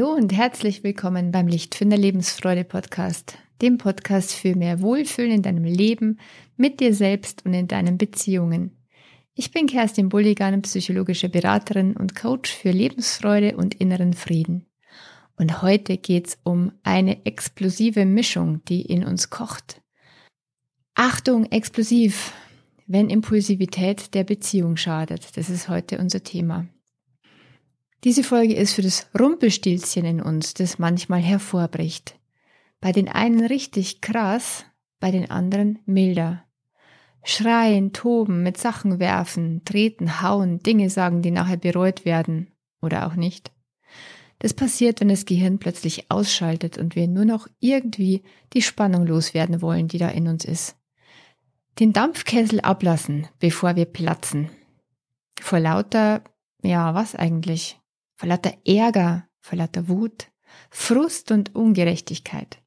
Hallo und herzlich willkommen beim Lichtfinder Lebensfreude Podcast, dem Podcast für mehr Wohlfühlen in deinem Leben, mit dir selbst und in deinen Beziehungen. Ich bin Kerstin Bulligan, psychologische Beraterin und Coach für Lebensfreude und inneren Frieden. Und heute geht's um eine explosive Mischung, die in uns kocht. Achtung, explosiv, wenn Impulsivität der Beziehung schadet. Das ist heute unser Thema. Diese Folge ist für das Rumpelstilzchen in uns, das manchmal hervorbricht. Bei den einen richtig krass, bei den anderen milder. Schreien, toben, mit Sachen werfen, treten, hauen, Dinge sagen, die nachher bereut werden oder auch nicht. Das passiert, wenn das Gehirn plötzlich ausschaltet und wir nur noch irgendwie die Spannung loswerden wollen, die da in uns ist. Den Dampfkessel ablassen, bevor wir platzen. Vor lauter, ja, was eigentlich? Vor lauter Ärger, vor lauter Wut, Frust und Ungerechtigkeit.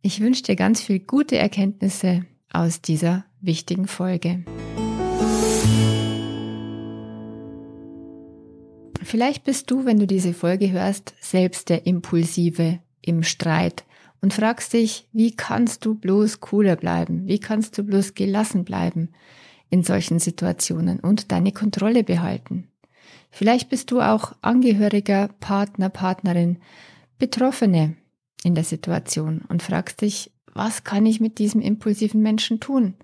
Ich wünsche dir ganz viel gute Erkenntnisse aus dieser wichtigen Folge. Vielleicht bist du, wenn du diese Folge hörst, selbst der Impulsive im Streit und fragst dich, wie kannst du bloß cooler bleiben? Wie kannst du bloß gelassen bleiben in solchen Situationen und deine Kontrolle behalten? Vielleicht bist du auch Angehöriger, Partner, Partnerin, Betroffene in der Situation und fragst dich, was kann ich mit diesem impulsiven Menschen tun?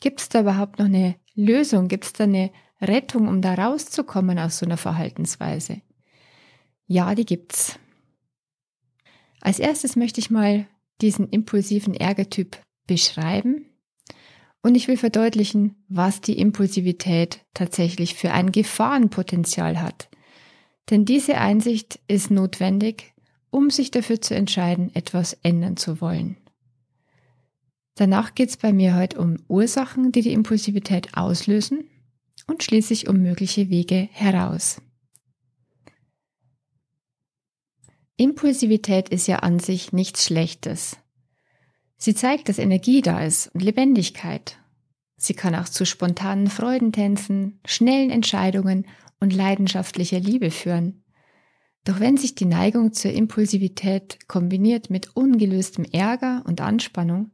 Gibt es da überhaupt noch eine Lösung? Gibt es da eine Rettung, um da rauszukommen aus so einer Verhaltensweise? Ja, die gibt's. Als erstes möchte ich mal diesen impulsiven Ärgertyp beschreiben und ich will verdeutlichen, was die Impulsivität tatsächlich für ein Gefahrenpotenzial hat. Denn diese Einsicht ist notwendig, um sich dafür zu entscheiden, etwas ändern zu wollen. Danach geht es bei mir heute um Ursachen, die die Impulsivität auslösen und schließlich um mögliche Wege heraus. Impulsivität ist ja an sich nichts Schlechtes. Sie zeigt, dass Energie da ist und Lebendigkeit. Sie kann auch zu spontanen Freudentänzen, schnellen Entscheidungen und leidenschaftlicher Liebe führen. Doch wenn sich die Neigung zur Impulsivität kombiniert mit ungelöstem Ärger und Anspannung,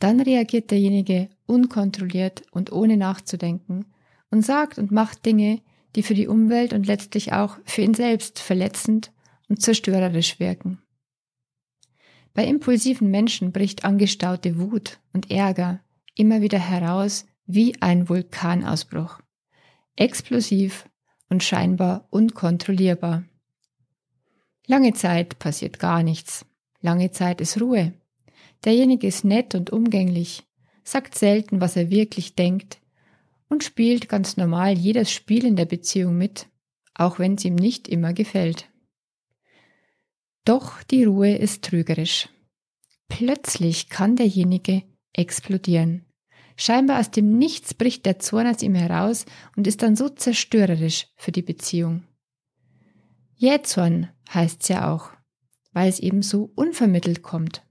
dann reagiert derjenige unkontrolliert und ohne nachzudenken und sagt und macht Dinge, die für die Umwelt und letztlich auch für ihn selbst verletzend und zerstörerisch wirken. Bei impulsiven Menschen bricht angestaute Wut und Ärger immer wieder heraus wie ein Vulkanausbruch. Explosiv und scheinbar unkontrollierbar. Lange Zeit passiert gar nichts. Lange Zeit ist Ruhe. Derjenige ist nett und umgänglich, sagt selten, was er wirklich denkt und spielt ganz normal jedes Spiel in der Beziehung mit, auch wenn es ihm nicht immer gefällt. Doch die Ruhe ist trügerisch. Plötzlich kann derjenige explodieren. Scheinbar aus dem Nichts bricht der Zorn aus ihm heraus und ist dann so zerstörerisch für die Beziehung. Jähzorn heißt's ja auch, weil es eben so unvermittelt kommt.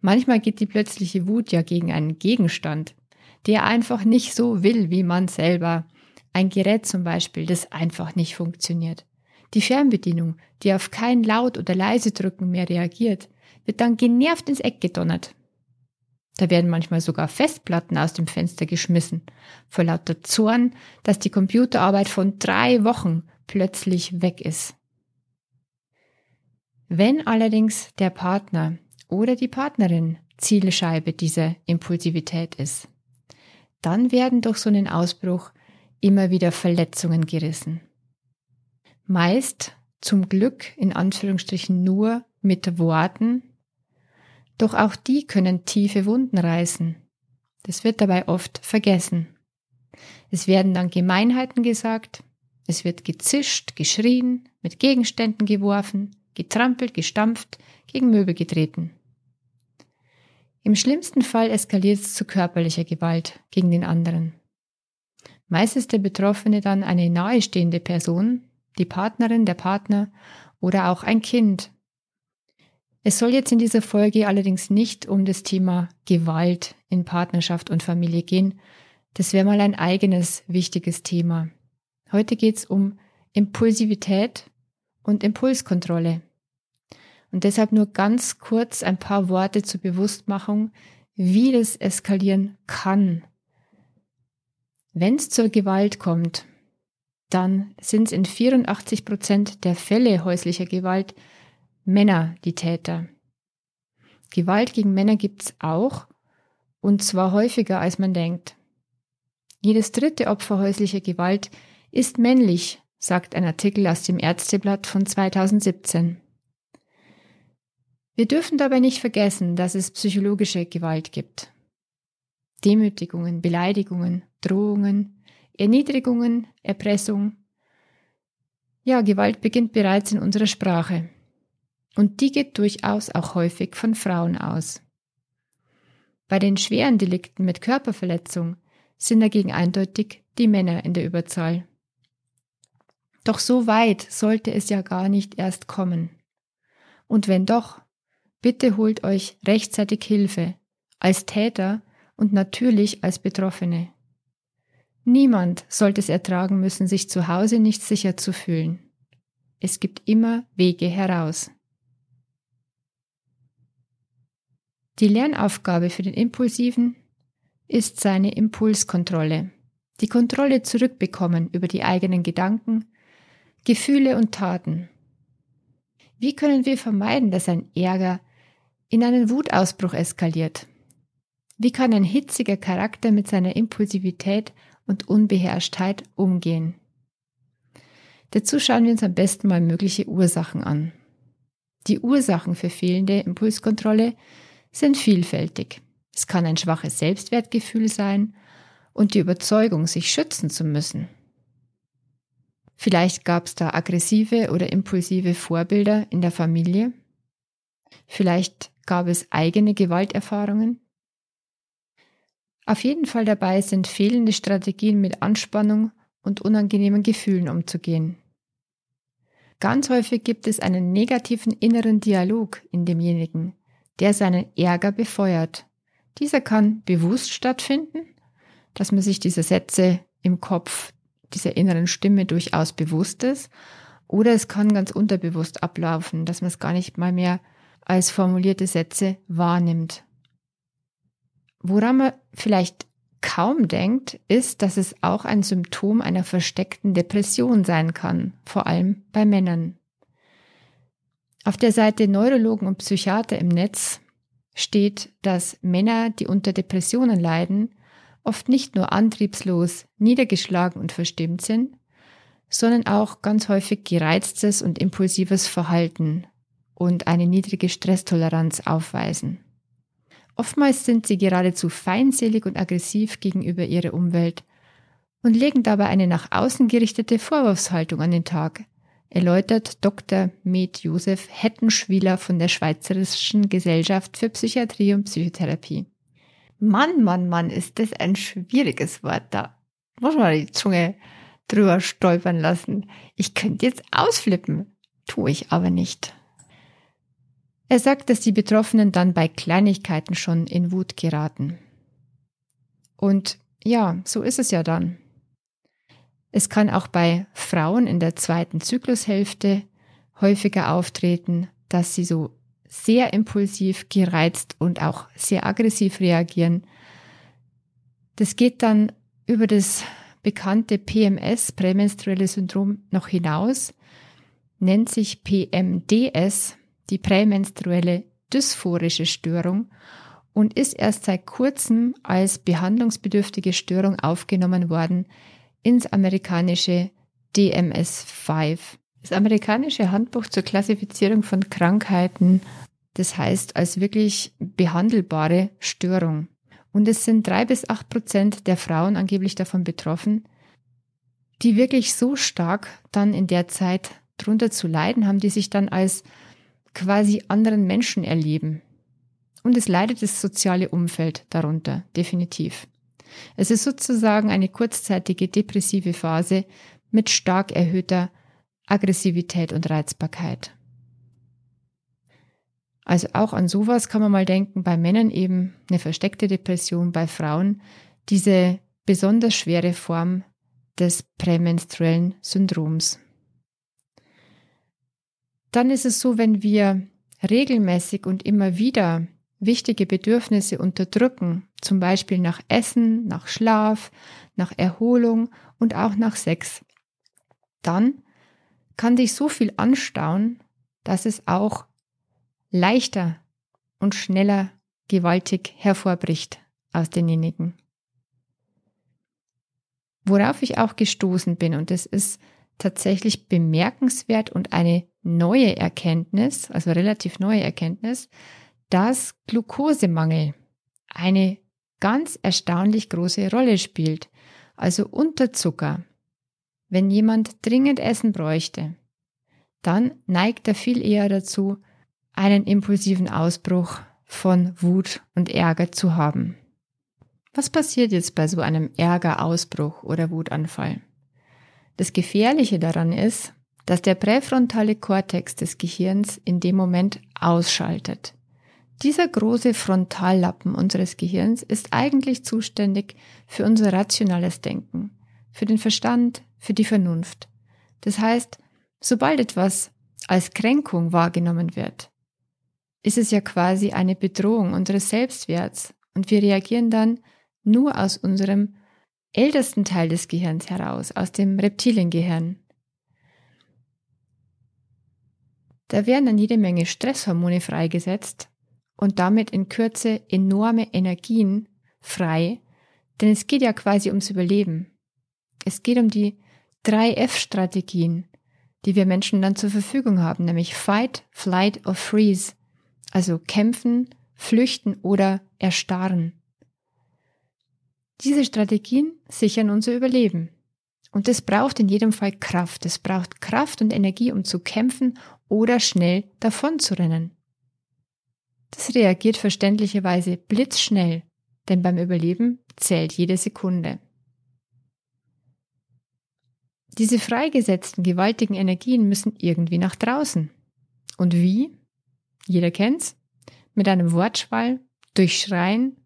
Manchmal geht die plötzliche Wut ja gegen einen Gegenstand, der einfach nicht so will wie man selber. Ein Gerät zum Beispiel, das einfach nicht funktioniert. Die Fernbedienung, die auf kein Laut oder leise drücken mehr reagiert, wird dann genervt ins Eck gedonnert. Da werden manchmal sogar Festplatten aus dem Fenster geschmissen, vor lauter Zorn, dass die Computerarbeit von drei Wochen plötzlich weg ist. Wenn allerdings der Partner oder die Partnerin Zielscheibe dieser Impulsivität ist, dann werden durch so einen Ausbruch immer wieder Verletzungen gerissen. Meist zum Glück in Anführungsstrichen nur mit Worten, doch auch die können tiefe Wunden reißen. Das wird dabei oft vergessen. Es werden dann Gemeinheiten gesagt, es wird gezischt, geschrien, mit Gegenständen geworfen, getrampelt, gestampft, gegen Möbel getreten. Im schlimmsten Fall eskaliert es zu körperlicher Gewalt gegen den anderen. Meist ist der Betroffene dann eine nahestehende Person, die Partnerin, der Partner oder auch ein Kind. Es soll jetzt in dieser Folge allerdings nicht um das Thema Gewalt in Partnerschaft und Familie gehen. Das wäre mal ein eigenes wichtiges Thema. Heute geht es um Impulsivität und Impulskontrolle. Und deshalb nur ganz kurz ein paar Worte zur Bewusstmachung, wie das eskalieren kann. Wenn es zur Gewalt kommt, dann sind es in 84 Prozent der Fälle häuslicher Gewalt Männer die Täter. Gewalt gegen Männer gibt's auch, und zwar häufiger als man denkt. Jedes dritte Opfer häuslicher Gewalt ist männlich, sagt ein Artikel aus dem Ärzteblatt von 2017. Wir dürfen dabei nicht vergessen, dass es psychologische Gewalt gibt. Demütigungen, Beleidigungen, Drohungen, Erniedrigungen, Erpressung. Ja, Gewalt beginnt bereits in unserer Sprache. Und die geht durchaus auch häufig von Frauen aus. Bei den schweren Delikten mit Körperverletzung sind dagegen eindeutig die Männer in der Überzahl. Doch so weit sollte es ja gar nicht erst kommen. Und wenn doch, bitte holt euch rechtzeitig Hilfe, als Täter und natürlich als Betroffene. Niemand sollte es ertragen müssen, sich zu Hause nicht sicher zu fühlen. Es gibt immer Wege heraus. Die Lernaufgabe für den Impulsiven ist seine Impulskontrolle. Die Kontrolle zurückbekommen über die eigenen Gedanken, Gefühle und Taten. Wie können wir vermeiden, dass ein Ärger in einen Wutausbruch eskaliert? Wie kann ein hitziger Charakter mit seiner Impulsivität und Unbeherrschtheit umgehen? Dazu schauen wir uns am besten mal mögliche Ursachen an. Die Ursachen für fehlende Impulskontrolle sind vielfältig. Es kann ein schwaches Selbstwertgefühl sein und die Überzeugung, sich schützen zu müssen. Vielleicht gab es da aggressive oder impulsive Vorbilder in der Familie. Vielleicht gab es eigene Gewalterfahrungen. Auf jeden Fall dabei sind fehlende Strategien mit Anspannung und unangenehmen Gefühlen umzugehen. Ganz häufig gibt es einen negativen inneren Dialog in demjenigen, der seinen Ärger befeuert. Dieser kann bewusst stattfinden, dass man sich diese Sätze im Kopf, dieser inneren Stimme durchaus bewusst ist, oder es kann ganz unterbewusst ablaufen, dass man es gar nicht mal mehr als formulierte Sätze wahrnimmt. Woran man vielleicht kaum denkt, ist, dass es auch ein Symptom einer versteckten Depression sein kann, vor allem bei Männern. Auf der Seite Neurologen und Psychiater im Netz steht, dass Männer, die unter Depressionen leiden, oft nicht nur antriebslos, niedergeschlagen und verstimmt sind, sondern auch ganz häufig gereiztes und impulsives Verhalten und eine niedrige Stresstoleranz aufweisen. Oftmals sind sie geradezu feindselig und aggressiv gegenüber ihrer Umwelt und legen dabei eine nach außen gerichtete Vorwurfshaltung an den Tag, erläutert Dr. Med Josef Hettenschwieler von der Schweizerischen Gesellschaft für Psychiatrie und Psychotherapie. Mann, Mann, Mann, ist das ein schwieriges Wort da. Muss man die Zunge drüber stolpern lassen. Ich könnte jetzt ausflippen, tue ich aber nicht. Er sagt, dass die Betroffenen dann bei Kleinigkeiten schon in Wut geraten. Und ja, so ist es ja dann. Es kann auch bei Frauen in der zweiten Zyklushälfte häufiger auftreten, dass sie so sehr impulsiv, gereizt und auch sehr aggressiv reagieren. Das geht dann über das bekannte PMS, prämenstruelle Syndrom, noch hinaus, nennt sich PMDS, die prämenstruelle dysphorische Störung und ist erst seit kurzem als behandlungsbedürftige Störung aufgenommen worden ins amerikanische DMS-5. Das amerikanische Handbuch zur Klassifizierung von Krankheiten, das heißt als wirklich behandelbare Störung. Und es sind drei bis acht Prozent der Frauen angeblich davon betroffen, die wirklich so stark dann in der Zeit drunter zu leiden haben, die sich dann als quasi anderen Menschen erleben. Und es leidet das soziale Umfeld darunter, definitiv. Es ist sozusagen eine kurzzeitige depressive Phase mit stark erhöhter Aggressivität und Reizbarkeit. Also auch an sowas kann man mal denken, bei Männern eben eine versteckte Depression, bei Frauen diese besonders schwere Form des prämenstruellen Syndroms. Dann ist es so, wenn wir regelmäßig und immer wieder wichtige Bedürfnisse unterdrücken, zum Beispiel nach Essen, nach Schlaf, nach Erholung und auch nach Sex, dann kann dich so viel anstauen, dass es auch leichter und schneller gewaltig hervorbricht aus denjenigen. Worauf ich auch gestoßen bin, und es ist tatsächlich bemerkenswert und eine neue Erkenntnis, also relativ neue Erkenntnis, dass Glukosemangel eine ganz erstaunlich große Rolle spielt. Also Unterzucker. Wenn jemand dringend Essen bräuchte, dann neigt er viel eher dazu, einen impulsiven Ausbruch von Wut und Ärger zu haben. Was passiert jetzt bei so einem Ärgerausbruch oder Wutanfall? Das Gefährliche daran ist, dass der präfrontale Kortex des Gehirns in dem Moment ausschaltet. Dieser große Frontallappen unseres Gehirns ist eigentlich zuständig für unser rationales Denken, für den Verstand, für die Vernunft. Das heißt, sobald etwas als Kränkung wahrgenommen wird, ist es ja quasi eine Bedrohung unseres Selbstwerts und wir reagieren dann nur aus unserem ältesten Teil des Gehirns heraus, aus dem Reptiliengehirn. Da werden dann jede Menge Stresshormone freigesetzt und damit in Kürze enorme Energien frei, denn es geht ja quasi ums Überleben. Es geht um die drei F-Strategien, die wir Menschen dann zur Verfügung haben, nämlich Fight, Flight or Freeze, also kämpfen, flüchten oder erstarren. Diese Strategien sichern unser Überleben. Und es braucht in jedem Fall Kraft. Es braucht Kraft und Energie, um zu kämpfen oder schnell davon zu rennen. Das reagiert verständlicherweise blitzschnell, denn beim Überleben zählt jede Sekunde. Diese freigesetzten gewaltigen Energien müssen irgendwie nach draußen. Und wie? Jeder kennt's? Mit einem Wortschwall, durch Schreien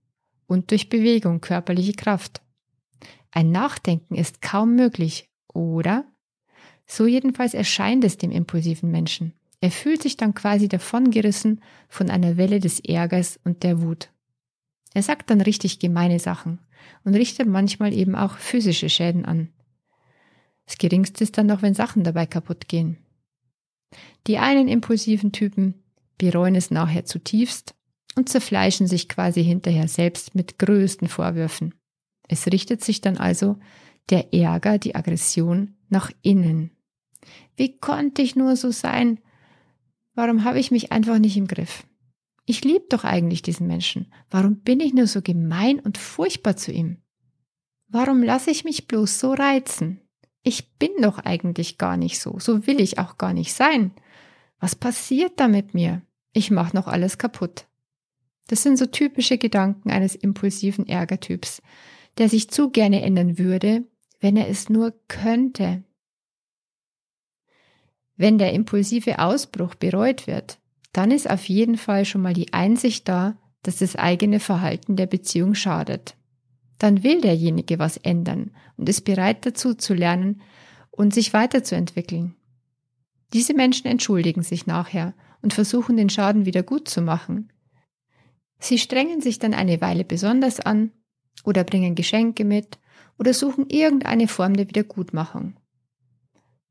und durch Bewegung, körperliche Kraft. Ein Nachdenken ist kaum möglich, oder? So jedenfalls erscheint es dem impulsiven Menschen. Er fühlt sich dann quasi davongerissen von einer Welle des Ärgers und der Wut. Er sagt dann richtig gemeine Sachen und richtet manchmal eben auch physische Schäden an. Das geringste ist dann noch, wenn Sachen dabei kaputt gehen. Die einen impulsiven Typen bereuen es nachher zutiefst und zerfleischen sich quasi hinterher selbst mit größten Vorwürfen. Es richtet sich dann also der Ärger, die Aggression nach innen. Wie konnte ich nur so sein? Warum habe ich mich einfach nicht im Griff? Ich liebe doch eigentlich diesen Menschen. Warum bin ich nur so gemein und furchtbar zu ihm? Warum lasse ich mich bloß so reizen? Ich bin doch eigentlich gar nicht so. So will ich auch gar nicht sein. Was passiert da mit mir? Ich mache noch alles kaputt. Das sind so typische Gedanken eines impulsiven Ärgertyps, der sich zu gerne ändern würde, wenn er es nur könnte. Wenn der impulsive Ausbruch bereut wird, dann ist auf jeden Fall schon mal die Einsicht da, dass das eigene Verhalten der Beziehung schadet. Dann will derjenige was ändern und ist bereit dazu zu lernen und sich weiterzuentwickeln. Diese Menschen entschuldigen sich nachher und versuchen den Schaden wieder gut zu machen. Sie strengen sich dann eine Weile besonders an oder bringen Geschenke mit oder suchen irgendeine Form der Wiedergutmachung.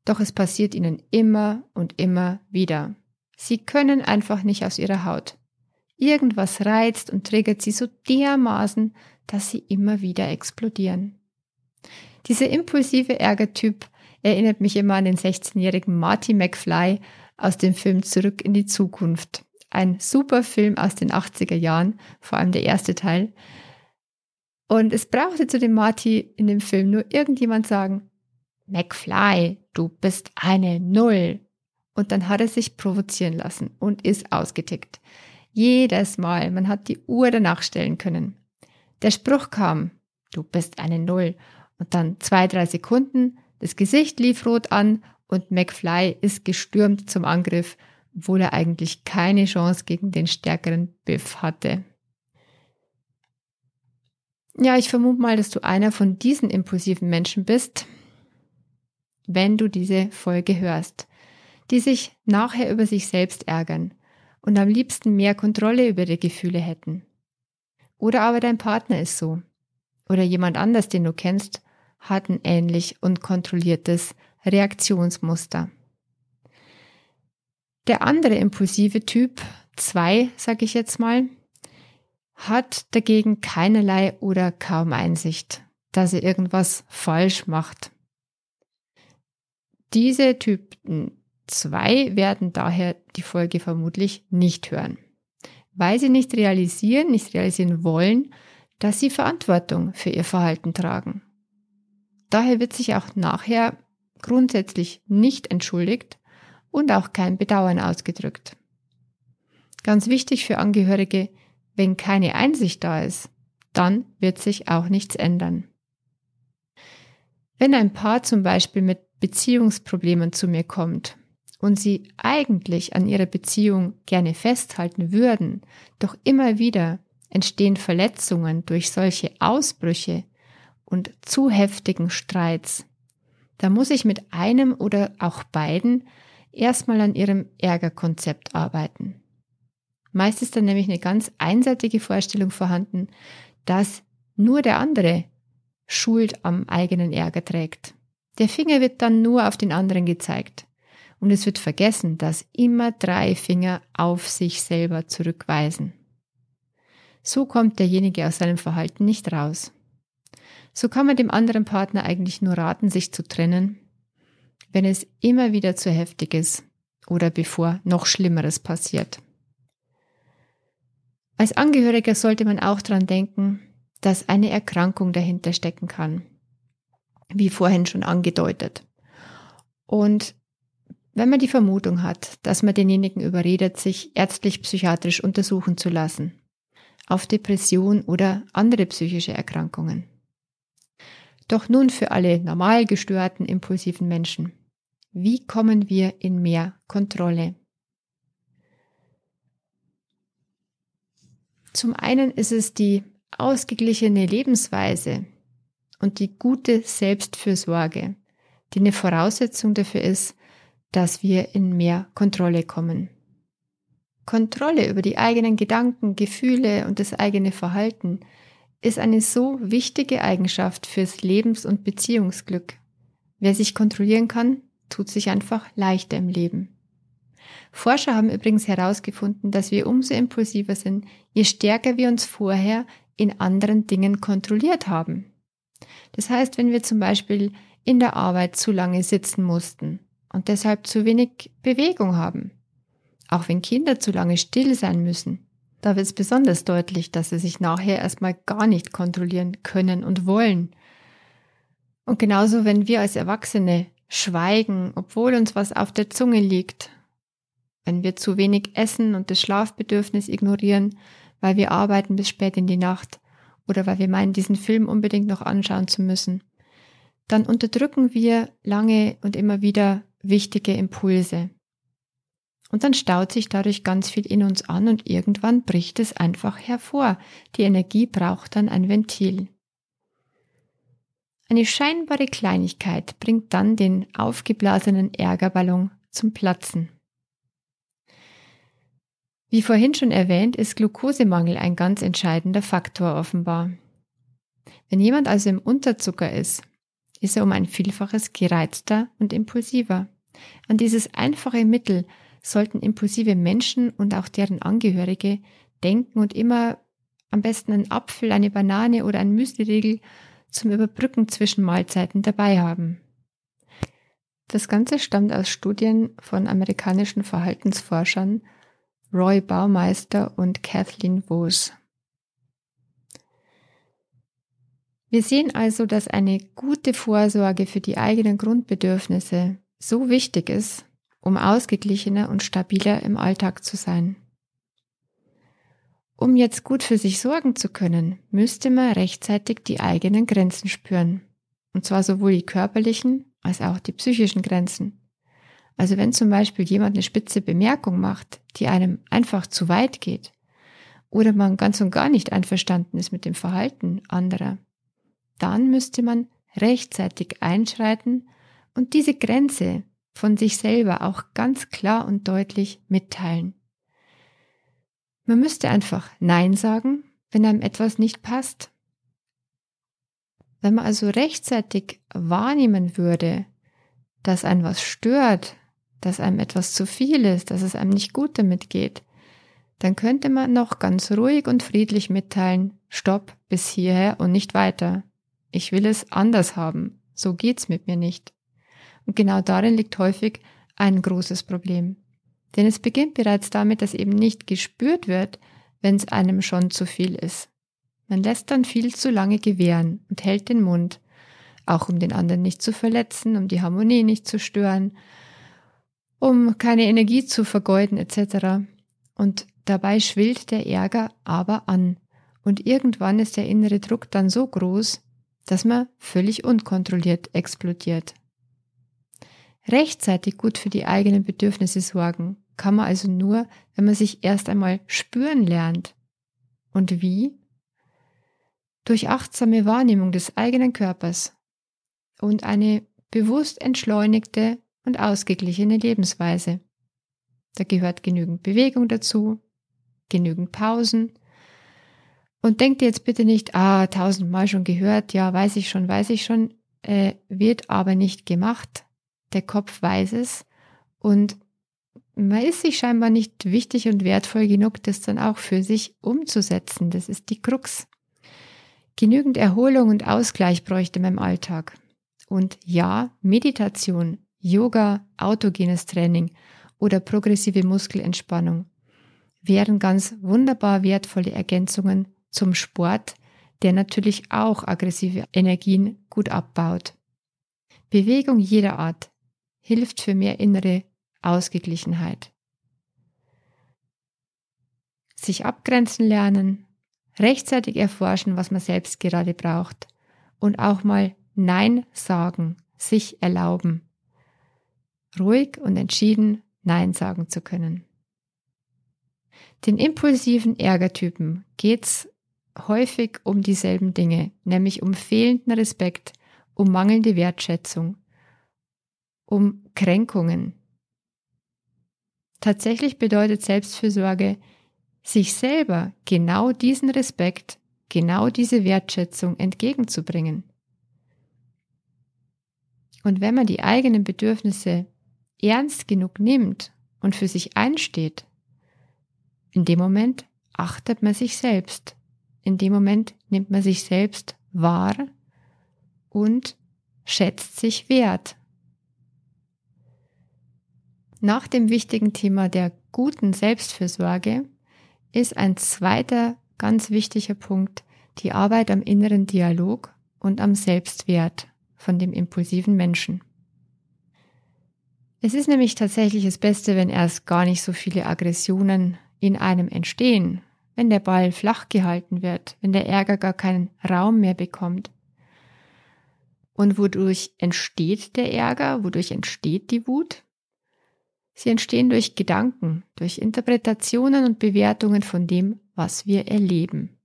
Doch es passiert ihnen immer und immer wieder. Sie können einfach nicht aus ihrer Haut. Irgendwas reizt und triggert sie so dermaßen, dass sie immer wieder explodieren. Dieser impulsive Ärgertyp erinnert mich immer an den 16-jährigen Marty McFly aus dem Film Zurück in die Zukunft. Ein super Film aus den 80er Jahren, vor allem der erste Teil. Und es brauchte zu dem Marty in dem Film nur irgendjemand sagen, McFly, du bist eine Null. Und dann hat er sich provozieren lassen und ist ausgetickt. Jedes Mal, man hat die Uhr danach stellen können. Der Spruch kam, du bist eine Null. Und dann zwei, drei Sekunden, das Gesicht lief rot an und McFly ist gestürmt zum Angriff, obwohl er eigentlich keine Chance gegen den stärkeren Biff hatte. Ja, ich vermute mal, dass du einer von diesen impulsiven Menschen bist, wenn du diese Folge hörst. die sich nachher über sich selbst ärgern und am liebsten mehr Kontrolle über die Gefühle hätten. Oder aber dein Partner ist so. Oder jemand anders, den du kennst, hat ein ähnlich und kontrolliertes Reaktionsmuster. Der andere impulsive Typ, zwei, sage ich jetzt mal, hat dagegen keinerlei oder kaum Einsicht, dass er irgendwas falsch macht. Diese Typen 2 werden daher die Folge vermutlich nicht hören, weil sie nicht realisieren, nicht realisieren wollen, dass sie Verantwortung für ihr Verhalten tragen. Daher wird sich auch nachher grundsätzlich nicht entschuldigt und auch kein Bedauern ausgedrückt. Ganz wichtig für Angehörige, wenn keine Einsicht da ist, dann wird sich auch nichts ändern. Wenn ein Paar zum Beispiel mit Beziehungsproblemen zu mir kommt und sie eigentlich an ihrer Beziehung gerne festhalten würden, doch immer wieder entstehen Verletzungen durch solche Ausbrüche und zu heftigen Streits, da muss ich mit einem oder auch beiden erstmal an ihrem Ärgerkonzept arbeiten. Meist ist dann nämlich eine ganz einseitige Vorstellung vorhanden, dass nur der andere Schuld am eigenen Ärger trägt. Der Finger wird dann nur auf den anderen gezeigt. Und es wird vergessen, dass immer drei Finger auf sich selber zurückweisen. So kommt derjenige aus seinem Verhalten nicht raus. So kann man dem anderen Partner eigentlich nur raten, sich zu trennen, wenn es immer wieder zu heftig ist oder bevor noch Schlimmeres passiert. Als Angehöriger sollte man auch daran denken, dass eine Erkrankung dahinter stecken kann, wie vorhin schon angedeutet. Und wenn man die Vermutung hat, dass man denjenigen überredet, sich ärztlich-psychiatrisch untersuchen zu lassen, auf Depression oder andere psychische Erkrankungen. Doch nun für alle normal gestörten, impulsiven Menschen. Wie kommen wir in mehr Kontrolle? Zum einen ist es die ausgeglichene Lebensweise und die gute Selbstfürsorge, die eine Voraussetzung dafür ist, dass wir in mehr Kontrolle kommen. Kontrolle über die eigenen Gedanken, Gefühle und das eigene Verhalten ist eine so wichtige Eigenschaft fürs Lebens- und Beziehungsglück. Wer sich kontrollieren kann, tut sich einfach leichter im Leben. Forscher haben übrigens herausgefunden, dass wir umso impulsiver sind, je stärker wir uns vorher in anderen Dingen kontrolliert haben. Das heißt, wenn wir zum Beispiel in der Arbeit zu lange sitzen mussten und deshalb zu wenig Bewegung haben, auch wenn Kinder zu lange still sein müssen, da wird es besonders deutlich, dass sie sich nachher erstmal gar nicht kontrollieren können und wollen. Und genauso, wenn wir als Erwachsene schweigen, obwohl uns was auf der Zunge liegt, wenn wir zu wenig essen und das Schlafbedürfnis ignorieren, weil wir arbeiten bis spät in die Nacht oder weil wir meinen, diesen Film unbedingt noch anschauen zu müssen, dann unterdrücken wir lange und immer wieder wichtige Impulse. Und dann staut sich dadurch ganz viel in uns an und irgendwann bricht es einfach hervor. Die Energie braucht dann ein Ventil. Eine scheinbare Kleinigkeit bringt dann den aufgeblasenen Ärgerballon zum Platzen. Wie vorhin schon erwähnt, ist Glukosemangel ein ganz entscheidender Faktor offenbar. Wenn jemand also im Unterzucker ist, ist er um ein Vielfaches gereizter und impulsiver. An dieses einfache Mittel sollten impulsive Menschen und auch deren Angehörige denken und immer am besten einen Apfel, eine Banane oder ein Müsliriegel zum Überbrücken zwischen Mahlzeiten dabei haben. Das Ganze stammt aus Studien von amerikanischen Verhaltensforschern Roy Baumeister und Kathleen Vos. Wir sehen also, dass eine gute Vorsorge für die eigenen Grundbedürfnisse so wichtig ist, um ausgeglichener und stabiler im Alltag zu sein. Um jetzt gut für sich sorgen zu können, müsste man rechtzeitig die eigenen Grenzen spüren. Und zwar sowohl die körperlichen als auch die psychischen Grenzen. Also wenn zum Beispiel jemand eine spitze Bemerkung macht, die einem einfach zu weit geht, oder man ganz und gar nicht einverstanden ist mit dem Verhalten anderer, dann müsste man rechtzeitig einschreiten und diese Grenze von sich selber auch ganz klar und deutlich mitteilen. Man müsste einfach Nein sagen, wenn einem etwas nicht passt. Wenn man also rechtzeitig wahrnehmen würde, dass einem was stört, dass einem etwas zu viel ist, dass es einem nicht gut damit geht, dann könnte man noch ganz ruhig und friedlich mitteilen, stopp bis hierher und nicht weiter. Ich will es anders haben. So geht's mit mir nicht. Und genau darin liegt häufig ein großes Problem. Denn es beginnt bereits damit, dass eben nicht gespürt wird, wenn es einem schon zu viel ist. Man lässt dann viel zu lange gewähren und hält den Mund, auch um den anderen nicht zu verletzen, um die Harmonie nicht zu stören, um keine Energie zu vergeuden etc. Und dabei schwillt der Ärger aber an. Und irgendwann ist der innere Druck dann so groß, dass man völlig unkontrolliert explodiert. Rechtzeitig gut für die eigenen Bedürfnisse sorgen kann man also nur, wenn man sich erst einmal spüren lernt. Und wie? Durch achtsame Wahrnehmung des eigenen Körpers und eine bewusst entschleunigte und ausgeglichene Lebensweise. Da gehört genügend Bewegung dazu, genügend Pausen. Und denkt jetzt bitte nicht, ah, tausendmal schon gehört, ja, weiß ich schon, weiß ich schon, äh, wird aber nicht gemacht. Der Kopf weiß es und man ist sich scheinbar nicht wichtig und wertvoll genug, das dann auch für sich umzusetzen. Das ist die Krux. Genügend Erholung und Ausgleich bräuchte man im Alltag. Und ja, Meditation, Yoga, autogenes Training oder progressive Muskelentspannung wären ganz wunderbar wertvolle Ergänzungen zum Sport, der natürlich auch aggressive Energien gut abbaut. Bewegung jeder Art hilft für mehr innere Ausgeglichenheit. Sich abgrenzen lernen, rechtzeitig erforschen, was man selbst gerade braucht und auch mal Nein sagen, sich erlauben, ruhig und entschieden Nein sagen zu können. Den impulsiven Ärgertypen geht's häufig um dieselben Dinge, nämlich um fehlenden Respekt, um mangelnde Wertschätzung, um Kränkungen, Tatsächlich bedeutet Selbstfürsorge, sich selber genau diesen Respekt, genau diese Wertschätzung entgegenzubringen. Und wenn man die eigenen Bedürfnisse ernst genug nimmt und für sich einsteht, in dem Moment achtet man sich selbst. In dem Moment nimmt man sich selbst wahr und schätzt sich wert. Nach dem wichtigen Thema der guten Selbstfürsorge ist ein zweiter ganz wichtiger Punkt die Arbeit am inneren Dialog und am Selbstwert von dem impulsiven Menschen. Es ist nämlich tatsächlich das Beste, wenn erst gar nicht so viele Aggressionen in einem entstehen, wenn der Ball flach gehalten wird, wenn der Ärger gar keinen Raum mehr bekommt. Und wodurch entsteht der Ärger, wodurch entsteht die Wut? Sie entstehen durch Gedanken, durch Interpretationen und Bewertungen von dem, was wir erleben.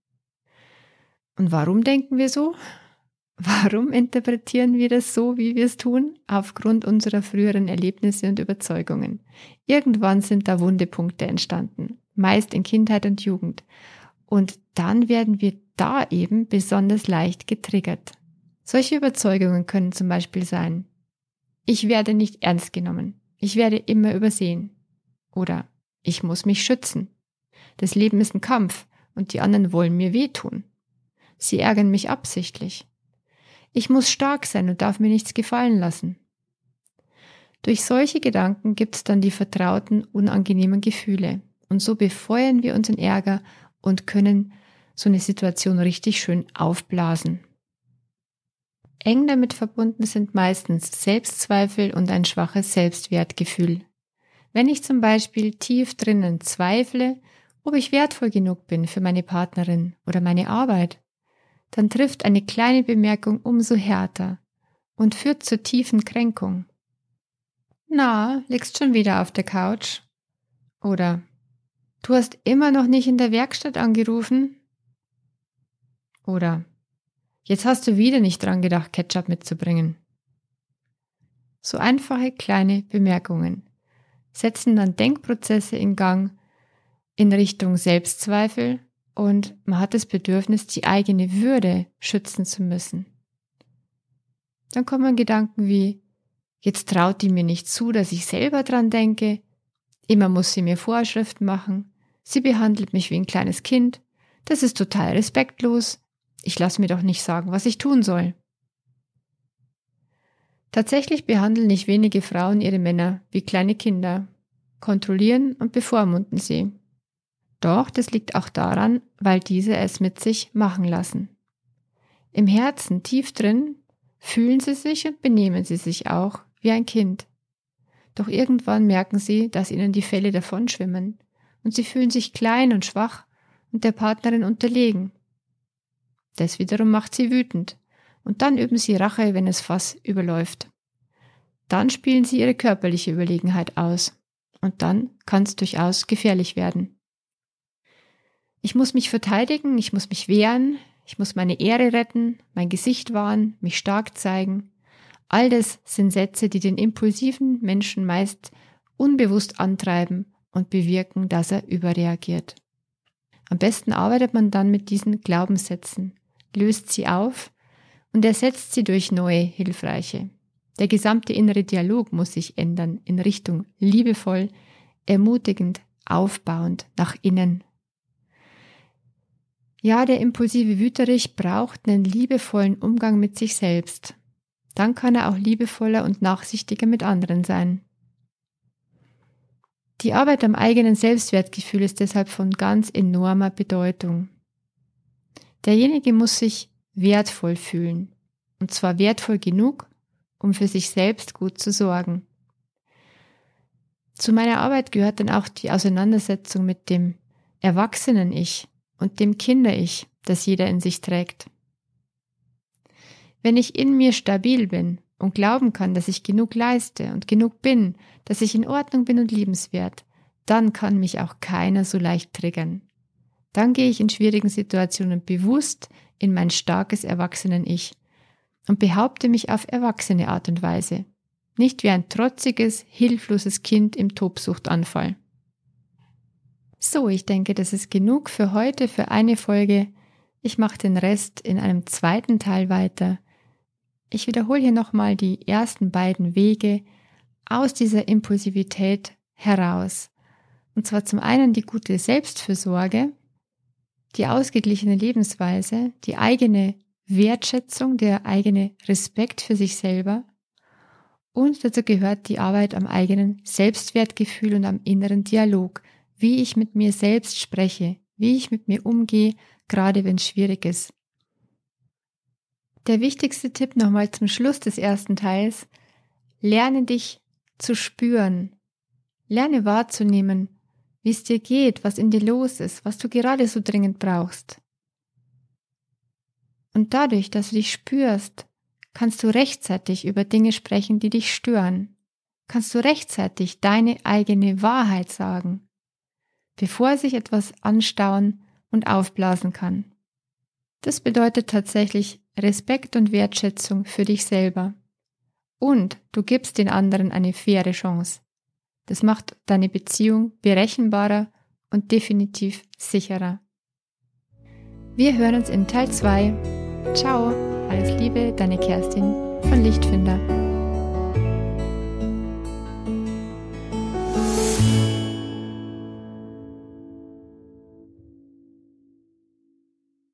Und warum denken wir so? Warum interpretieren wir das so, wie wir es tun? Aufgrund unserer früheren Erlebnisse und Überzeugungen. Irgendwann sind da Wundepunkte entstanden, meist in Kindheit und Jugend. Und dann werden wir da eben besonders leicht getriggert. Solche Überzeugungen können zum Beispiel sein, ich werde nicht ernst genommen. Ich werde immer übersehen. Oder ich muss mich schützen. Das Leben ist ein Kampf und die anderen wollen mir wehtun. Sie ärgern mich absichtlich. Ich muss stark sein und darf mir nichts gefallen lassen. Durch solche Gedanken gibt es dann die vertrauten, unangenehmen Gefühle. Und so befeuern wir unseren Ärger und können so eine Situation richtig schön aufblasen. Eng damit verbunden sind meistens Selbstzweifel und ein schwaches Selbstwertgefühl. Wenn ich zum Beispiel tief drinnen zweifle, ob ich wertvoll genug bin für meine Partnerin oder meine Arbeit, dann trifft eine kleine Bemerkung umso härter und führt zur tiefen Kränkung. Na, liegst schon wieder auf der Couch? Oder du hast immer noch nicht in der Werkstatt angerufen? Oder Jetzt hast du wieder nicht dran gedacht, Ketchup mitzubringen. So einfache kleine Bemerkungen setzen dann Denkprozesse in Gang in Richtung Selbstzweifel und man hat das Bedürfnis, die eigene Würde schützen zu müssen. Dann kommen Gedanken wie, jetzt traut die mir nicht zu, dass ich selber dran denke, immer muss sie mir Vorschriften machen, sie behandelt mich wie ein kleines Kind, das ist total respektlos, ich lasse mir doch nicht sagen, was ich tun soll. Tatsächlich behandeln nicht wenige Frauen ihre Männer wie kleine Kinder, kontrollieren und bevormunden sie. Doch das liegt auch daran, weil diese es mit sich machen lassen. Im Herzen tief drin fühlen sie sich und benehmen sie sich auch wie ein Kind. Doch irgendwann merken sie, dass ihnen die Fälle davonschwimmen und sie fühlen sich klein und schwach und der Partnerin unterlegen. Das wiederum macht sie wütend und dann üben sie Rache, wenn es Fass überläuft. Dann spielen sie ihre körperliche Überlegenheit aus und dann kann es durchaus gefährlich werden. Ich muss mich verteidigen, ich muss mich wehren, ich muss meine Ehre retten, mein Gesicht wahren, mich stark zeigen. All das sind Sätze, die den impulsiven Menschen meist unbewusst antreiben und bewirken, dass er überreagiert. Am besten arbeitet man dann mit diesen Glaubenssätzen, löst sie auf und ersetzt sie durch neue, hilfreiche. Der gesamte innere Dialog muss sich ändern in Richtung liebevoll, ermutigend, aufbauend nach innen. Ja, der impulsive Wüterich braucht einen liebevollen Umgang mit sich selbst. Dann kann er auch liebevoller und nachsichtiger mit anderen sein. Die Arbeit am eigenen Selbstwertgefühl ist deshalb von ganz enormer Bedeutung. Derjenige muss sich wertvoll fühlen. Und zwar wertvoll genug, um für sich selbst gut zu sorgen. Zu meiner Arbeit gehört dann auch die Auseinandersetzung mit dem Erwachsenen-Ich und dem Kinder-Ich, das jeder in sich trägt. Wenn ich in mir stabil bin und glauben kann, dass ich genug leiste und genug bin, dass ich in Ordnung bin und liebenswert, dann kann mich auch keiner so leicht triggern. Dann gehe ich in schwierigen Situationen bewusst in mein starkes Erwachsenen-Ich und behaupte mich auf erwachsene Art und Weise, nicht wie ein trotziges, hilfloses Kind im Tobsuchtanfall. So, ich denke, das ist genug für heute, für eine Folge. Ich mache den Rest in einem zweiten Teil weiter. Ich wiederhole hier nochmal die ersten beiden Wege aus dieser Impulsivität heraus. Und zwar zum einen die gute Selbstfürsorge, die ausgeglichene Lebensweise, die eigene Wertschätzung, der eigene Respekt für sich selber. Und dazu gehört die Arbeit am eigenen Selbstwertgefühl und am inneren Dialog, wie ich mit mir selbst spreche, wie ich mit mir umgehe, gerade wenn es schwierig ist. Der wichtigste Tipp nochmal zum Schluss des ersten Teils, lerne dich zu spüren, lerne wahrzunehmen, wie es dir geht, was in dir los ist, was du gerade so dringend brauchst. Und dadurch, dass du dich spürst, kannst du rechtzeitig über Dinge sprechen, die dich stören. Kannst du rechtzeitig deine eigene Wahrheit sagen, bevor sich etwas anstauen und aufblasen kann. Das bedeutet tatsächlich Respekt und Wertschätzung für dich selber. Und du gibst den anderen eine faire Chance. Das macht deine Beziehung berechenbarer und definitiv sicherer. Wir hören uns in Teil 2 Ciao, alles Liebe, deine Kerstin von Lichtfinder.